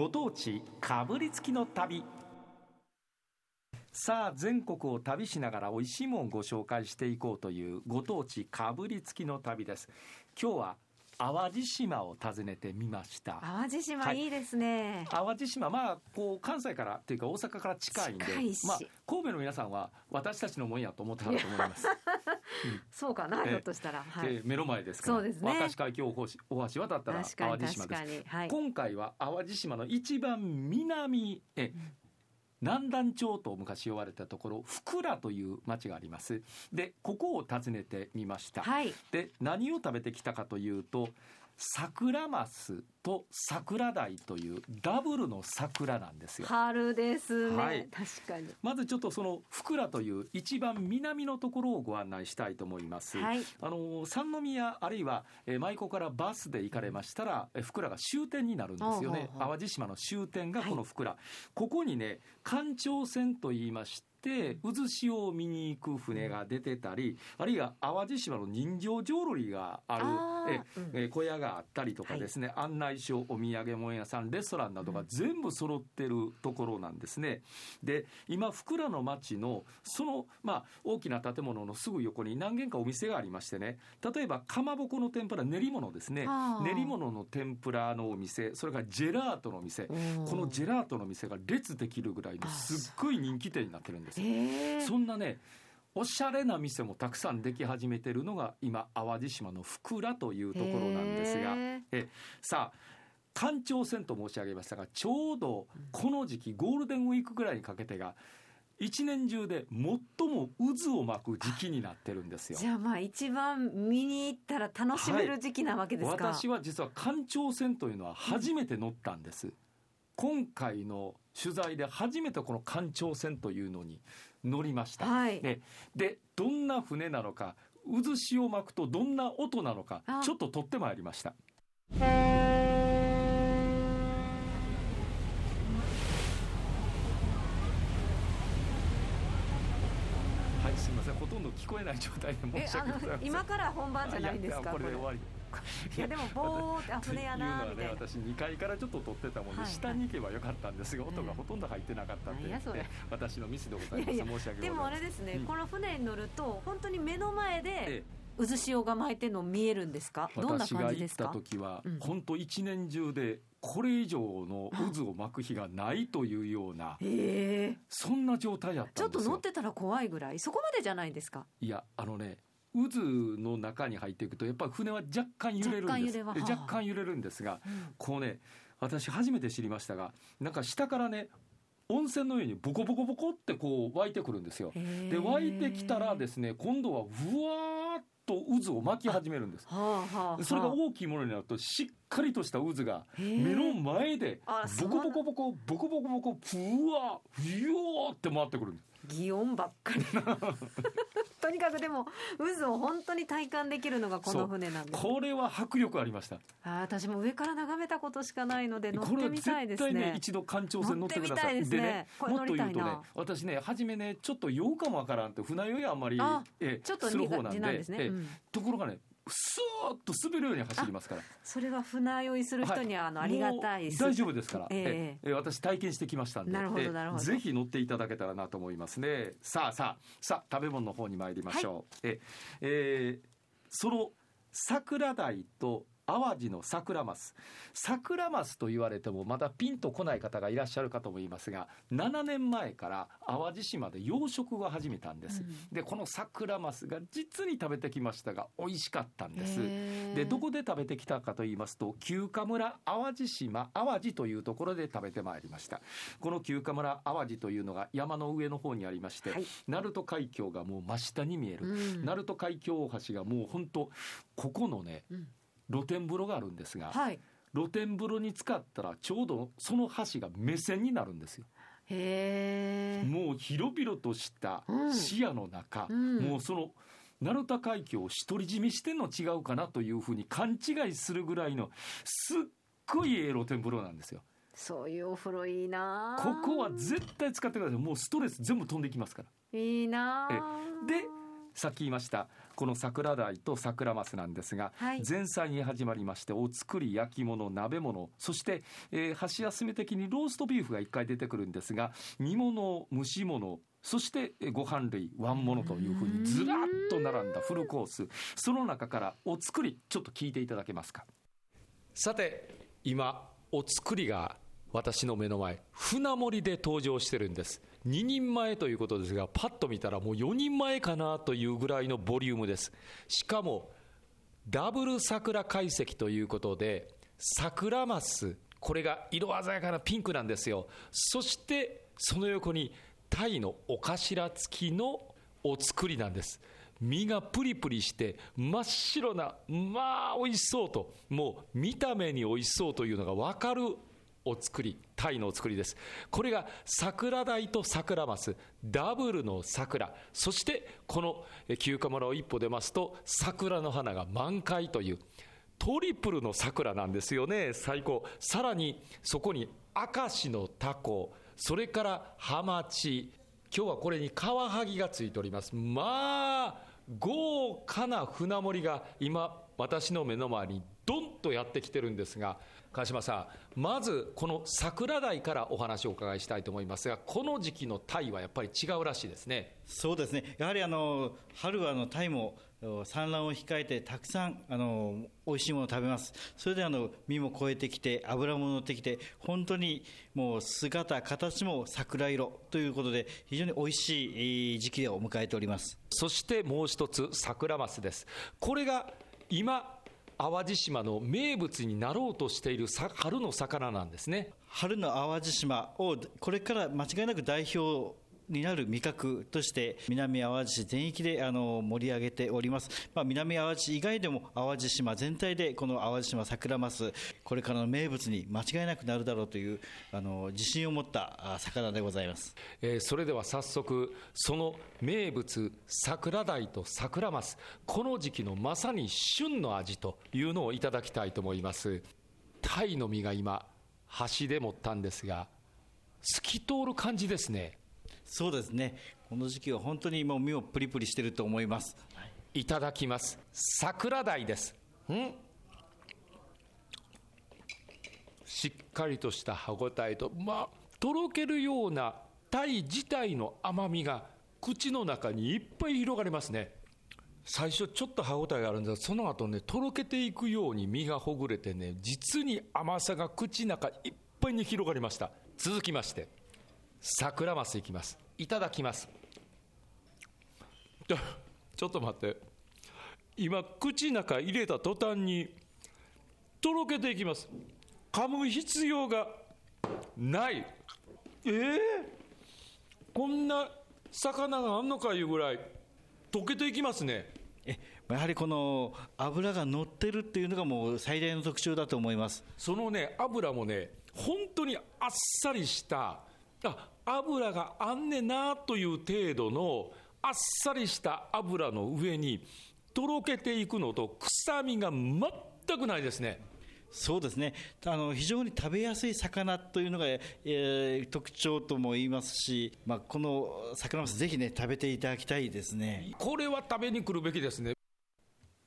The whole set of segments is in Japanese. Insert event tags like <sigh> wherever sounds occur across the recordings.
ご当地かぶりつきの旅。さあ全国を旅しながら美味しいもんをご紹介していこうというご当地かぶりつきの旅です。今日は淡路島を訪ねてみました淡路島、はいい、いですね。淡路島まあこう関西からっていうか大阪から近いんでまあ、神戸の皆さんは私たちのもんやと思ってはると思います、<laughs> そうかな、ええひょっとしたら。はい。で目の前ですからそうですね明石海峡大橋渡ったら淡路島です。はい。今回は淡路島の一番南え南南町と昔呼ばれたところ福良という町がありますでここを訪ねてみました、はい。で何を食べてきたかというと桜マスと桜鯛というダブルの桜なんですよ。春ですね。はい。確かに。まずちょっとその福良という一番南のところをご案内したいと思います、はい。あの三宮あるいは、えー舞子からバスで行かれましたら、えー福良が終点になるんですよね。淡路島の終点がこの福良、ここにね環状線と言いまして渦潮を見に行く船が出てたり、あるいは淡路島の人情浄瑠璃があるえうん。えー小屋があったりとかですね、案内所お土産物屋さんレストランなどが全部揃ってるところなんですね。で今福良の町のその、まあ、大きな建物のすぐ横に何軒かお店がありましてね例えばかまぼこの天ぷら練り物ですね。練り物の天ぷらのお店それからジェラートの店。このジェラートの店が列できるぐらいのすっごい人気店になってるんですよ。ええそんなねおしゃれな店もたくさんでき始めてるのが今淡路島の福良というところなんですがへえさあ環状線と申し上げましたがちょうどこの時期ゴールデンウィークぐらいにかけてが一年中で最も渦を巻く時期になってるんですよ。じゃあまあ一番見に行ったら楽しめる時期なわけですか。私は実は環状線というのは初めて乗ったんです、今回の取材で初めてこの環状線というのに乗りました、はい。ね、でどんな船なのか渦潮を巻くとどんな音なのかあ。ちょっと撮ってまいりましたはいすみませんほと聞こえない状態でえ申し訳ございません。今から本番じゃないんですか。やこれで終わり。いやでもぼーってあ船やなみたいな。私2階からちょっと撮ってたもんで、はい。下に行けばよかったんです。が音がほとんど入ってなかったんで、なんやそれ。え私のミスでございます申し訳でもあれですね、うん。この船に乗ると本当に目の前でえ渦潮が巻いてるの見えるんですか？えどんな私が行った感じですか時は、うん。本当一年中でこれ以上の渦を巻く日がないというようなええ。そんな状態やっちょっとたんですよ。乗ってたら怖いぐらいそこまでじゃないんですか？いやあのね渦の中に入っていくとやっぱり船は若干揺れるんです。若干揺れは若干揺れるんですがこうね私初めて知りましたがなんか下からね温泉のようにボコボコボコってこう湧いてくるんですよ。で湧いてきたらですね今度はふわーっと渦を巻き始めるんです。はあはあはあそれが大きいものになるとしっかりとした渦が目の前でボコボコボコボコボコボコふわふよーって回ってくるんです。擬音ばっかり <laughs> とにかくでも渦を本当に体感できるのがこの船なんですこれは迫力ありました。あー私も上から眺めたことしかないので乗ってみたいです絶対ねね一度環状線乗ってください。ですね。これもっと言うとね乗りたいな。私ね初めねちょっと酔うかもわからんって船酔いあんまりあえちょっとする方なんで苦手なんですね、えうん。ところがねスーッと滑るように走りますから。それは船酔いする人にはあのありがたいもう大丈夫ですから、<laughs> ええ。ええ。私体験してきましたんで。なるほどええ。なるほど。ぜひ乗っていただけたらなと思いますね。さあさあさあ食べ物の方に参りましょう、ええ。ーその桜鯛と淡路の桜マス。桜マスと言われてもまだピンとこない方がいらっしゃるかと思いますが7年前から淡路島で養殖を始めたんです、うん。でこの桜マスが実に食べてきましたが美味しかったんです。でどこで食べてきたかと言いますと旧華村淡路島淡路というところで食べてまいりました。この旧華村淡路というのが山の上の方にありまして、はい。鳴門海峡がもう真下に見える、うん。鳴門海峡大橋がもう本当ここのねうん露天風呂があるんですが、はい。露天風呂に使ったらちょうどその橋が目線になるんですよ。へえもう広々としたうん。視野の中、うん。もうその鳴門海峡を独り占めしてんの違うかなというふうに勘違いするぐらいのすっごいええ露天風呂なんですよ。そういうお風呂いいな。ここは絶対使ってください。もうストレス全部飛んできますから。いいなえ。でさっき言いましたこの桜鯛と桜マスなんですが、はい。前菜に始まりましてお作り焼き物鍋物そして、えー箸休め的にローストビーフが1回出てくるんですが煮物蒸し物そしてえーご飯類ワン物というふうにずらっと並んだフルコース。その中からお作りちょっと聞いていただけますか。さて今お作りが私の目の前船盛りで登場してるんです。2人前ということですがパッと見たらもう4人前かなというぐらいのボリュームです。しかもダブル桜解析ということで桜マスこれが色鮮やかなピンクなんですよ。そしてその横にタイのお頭付きのお作りなんです。身がプリプリして真っ白なまあ美味しそうともう見た目に美味しそうというのが分かるお作りタイのお作りです。これが桜鯛と桜マスダブルの桜。そしてこの旧河村を一歩出ますと桜の花が満開というトリプルの桜なんですよね。最高。さらにそこに明石のタコそれからハマチ。今日はこれにカワハギがついております。まあ豪華な船盛りが今私の目の前にドンとやってきてるんですが川島さんまずこの桜鯛からお話をお伺いしたいと思いますがこの時期の鯛はやっぱり違うらしいですね。そうですね、やはりあの春はあのタイもお産卵を控えて、たくさんあの美味しいものを食べます、それであの身も超えてきて、脂も乗ってきて、本当にもう姿、形も桜色ということで、非常に美味しいえー時期を迎えております。そしてもう一つ桜マスです。これが今淡路島の名物になろうとしているさ春の魚なんですね。春の淡路島をこれから間違いなく代表になる味覚として南淡路市全域であの盛り上げております、まあ、南淡路以外でも淡路島全体でこの淡路島桜マスこれからの名物に間違いなくなるだろうというあの自信を持った魚でございます。えーそれでは早速その名物桜鯛と桜マスこの時期のまさに旬の味というのをいただきたいと思います。鯛の身が今箸で持ったんですが透き通る感じですね。そうですね。この時期は本当にもう身をプリプリしてると思います。いただきます。桜鯛です。ん？しっかりとした歯ごたえとまあとろけるような鯛自体の甘みが口の中にいっぱい広がりますね。最初ちょっと歯ごたえがあるんですがその後ねとろけていくように身がほぐれてね実に甘さが口の中いっぱいに広がりました。続きまして桜マスいきます。いただきます。ちょちょっと待って。今口の中入れた途端にとろけていきます。噛む必要がない。えー、こんな魚があんのかいうぐらい溶けていきますね。えやはりこの脂が乗ってるっていうのがもう最大の特徴だと思います。そのね油もね本当にあっさりしたあ油があんねんなという程度のあっさりした油の上にとろけていくのと臭みが全くないですね。そうですね。あの非常に食べやすい魚というのが、えー特徴とも言いますし、まあ、この桜マスぜひね食べていただきたいですね。これは食べに来るべきですね。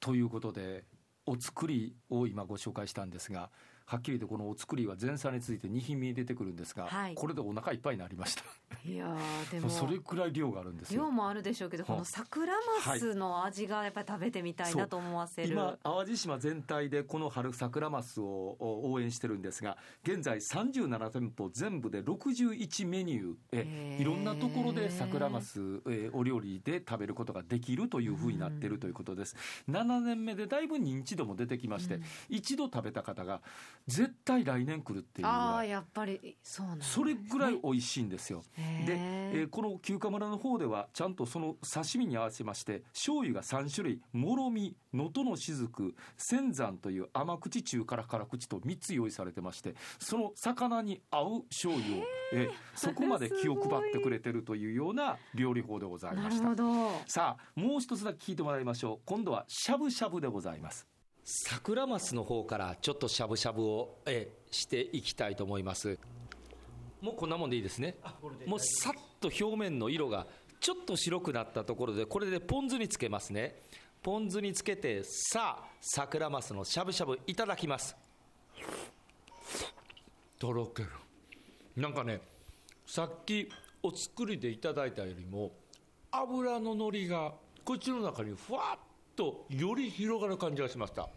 ということでお作りを今ご紹介したんですがはっきりとこのお作りは前菜について2品目に出てくるんですが、はい。これでお腹いっぱいになりました。いやーでも。それくらい量があるんですよ。量もあるでしょうけどこの桜マスの味がやっぱり食べてみたいなと思わせる。今淡路島全体でこの春桜マスをお応援してるんですが現在37店舗全部で61メニューえいろんなところで桜マスえお料理で食べることができるというふうになってるということです、7年目でだいぶ認知度も出てきまして、うん。一度食べた方が絶対来年来るっていうああやっぱりそうなんですね。それぐらい美味しいんですよ。で、えーこの旧河村の方ではちゃんとその刺身に合わせまして醤油が3種類もろみ能登の雫仙山という甘口中辛辛口と3つ用意されてましてその魚に合う醤油を、えーそこまで気を配ってくれてるというような料理法でございなました。るほど。さあもう一つだけ聞いてもらいましょう。今度はしゃぶしゃぶでございます桜マスの方からちょっとしゃぶしゃぶを、えーしていきたいと思います。もうこんなもんでいいですね。もうさっと表面の色がちょっと白くなったところでこれでポン酢につけますね。ポン酢につけてさあ桜マスのしゃぶしゃぶいただきます。とろける。なんかねさっきお作りでいただいたよりも油ののりが口の中にふわっとより広がる感じがしました。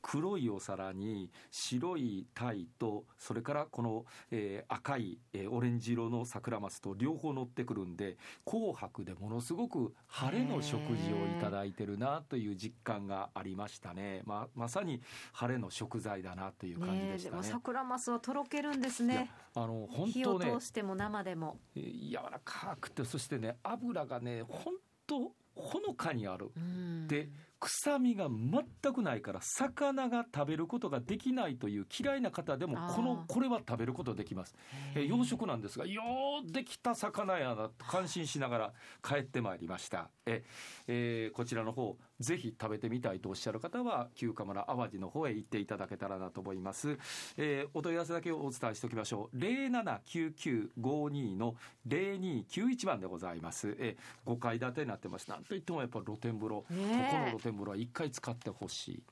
黒いお皿に白い鯛とそれからこの、えー、赤い、えー、オレンジ色の桜マスと両方乗ってくるんで紅白でものすごく晴れの食事をいただいてるなという実感がありましたね、ままさに晴れの食材だなという感じでしたね、ね、桜マスはとろけるんですね。あの本当ね火を通しても生でも。柔らかくてそしてね油がね本当ほのかにある。で臭みが全くないから魚が食べることができないという嫌いな方でもこのこれは食べることできます。え養殖なんですがようできた魚やなと感心しながら帰ってまいりました。え、えー、こちらの方ぜひ食べてみたいとおっしゃる方は旧鎌村淡路の方へ行っていただけたらなと思います、えー、お問い合わせだけをお伝えしておきましょう。079952の0291番でございます、えー、5階建てになってます。なんといってもやっぱ露天風呂、ここの露天風呂は1回使ってほしい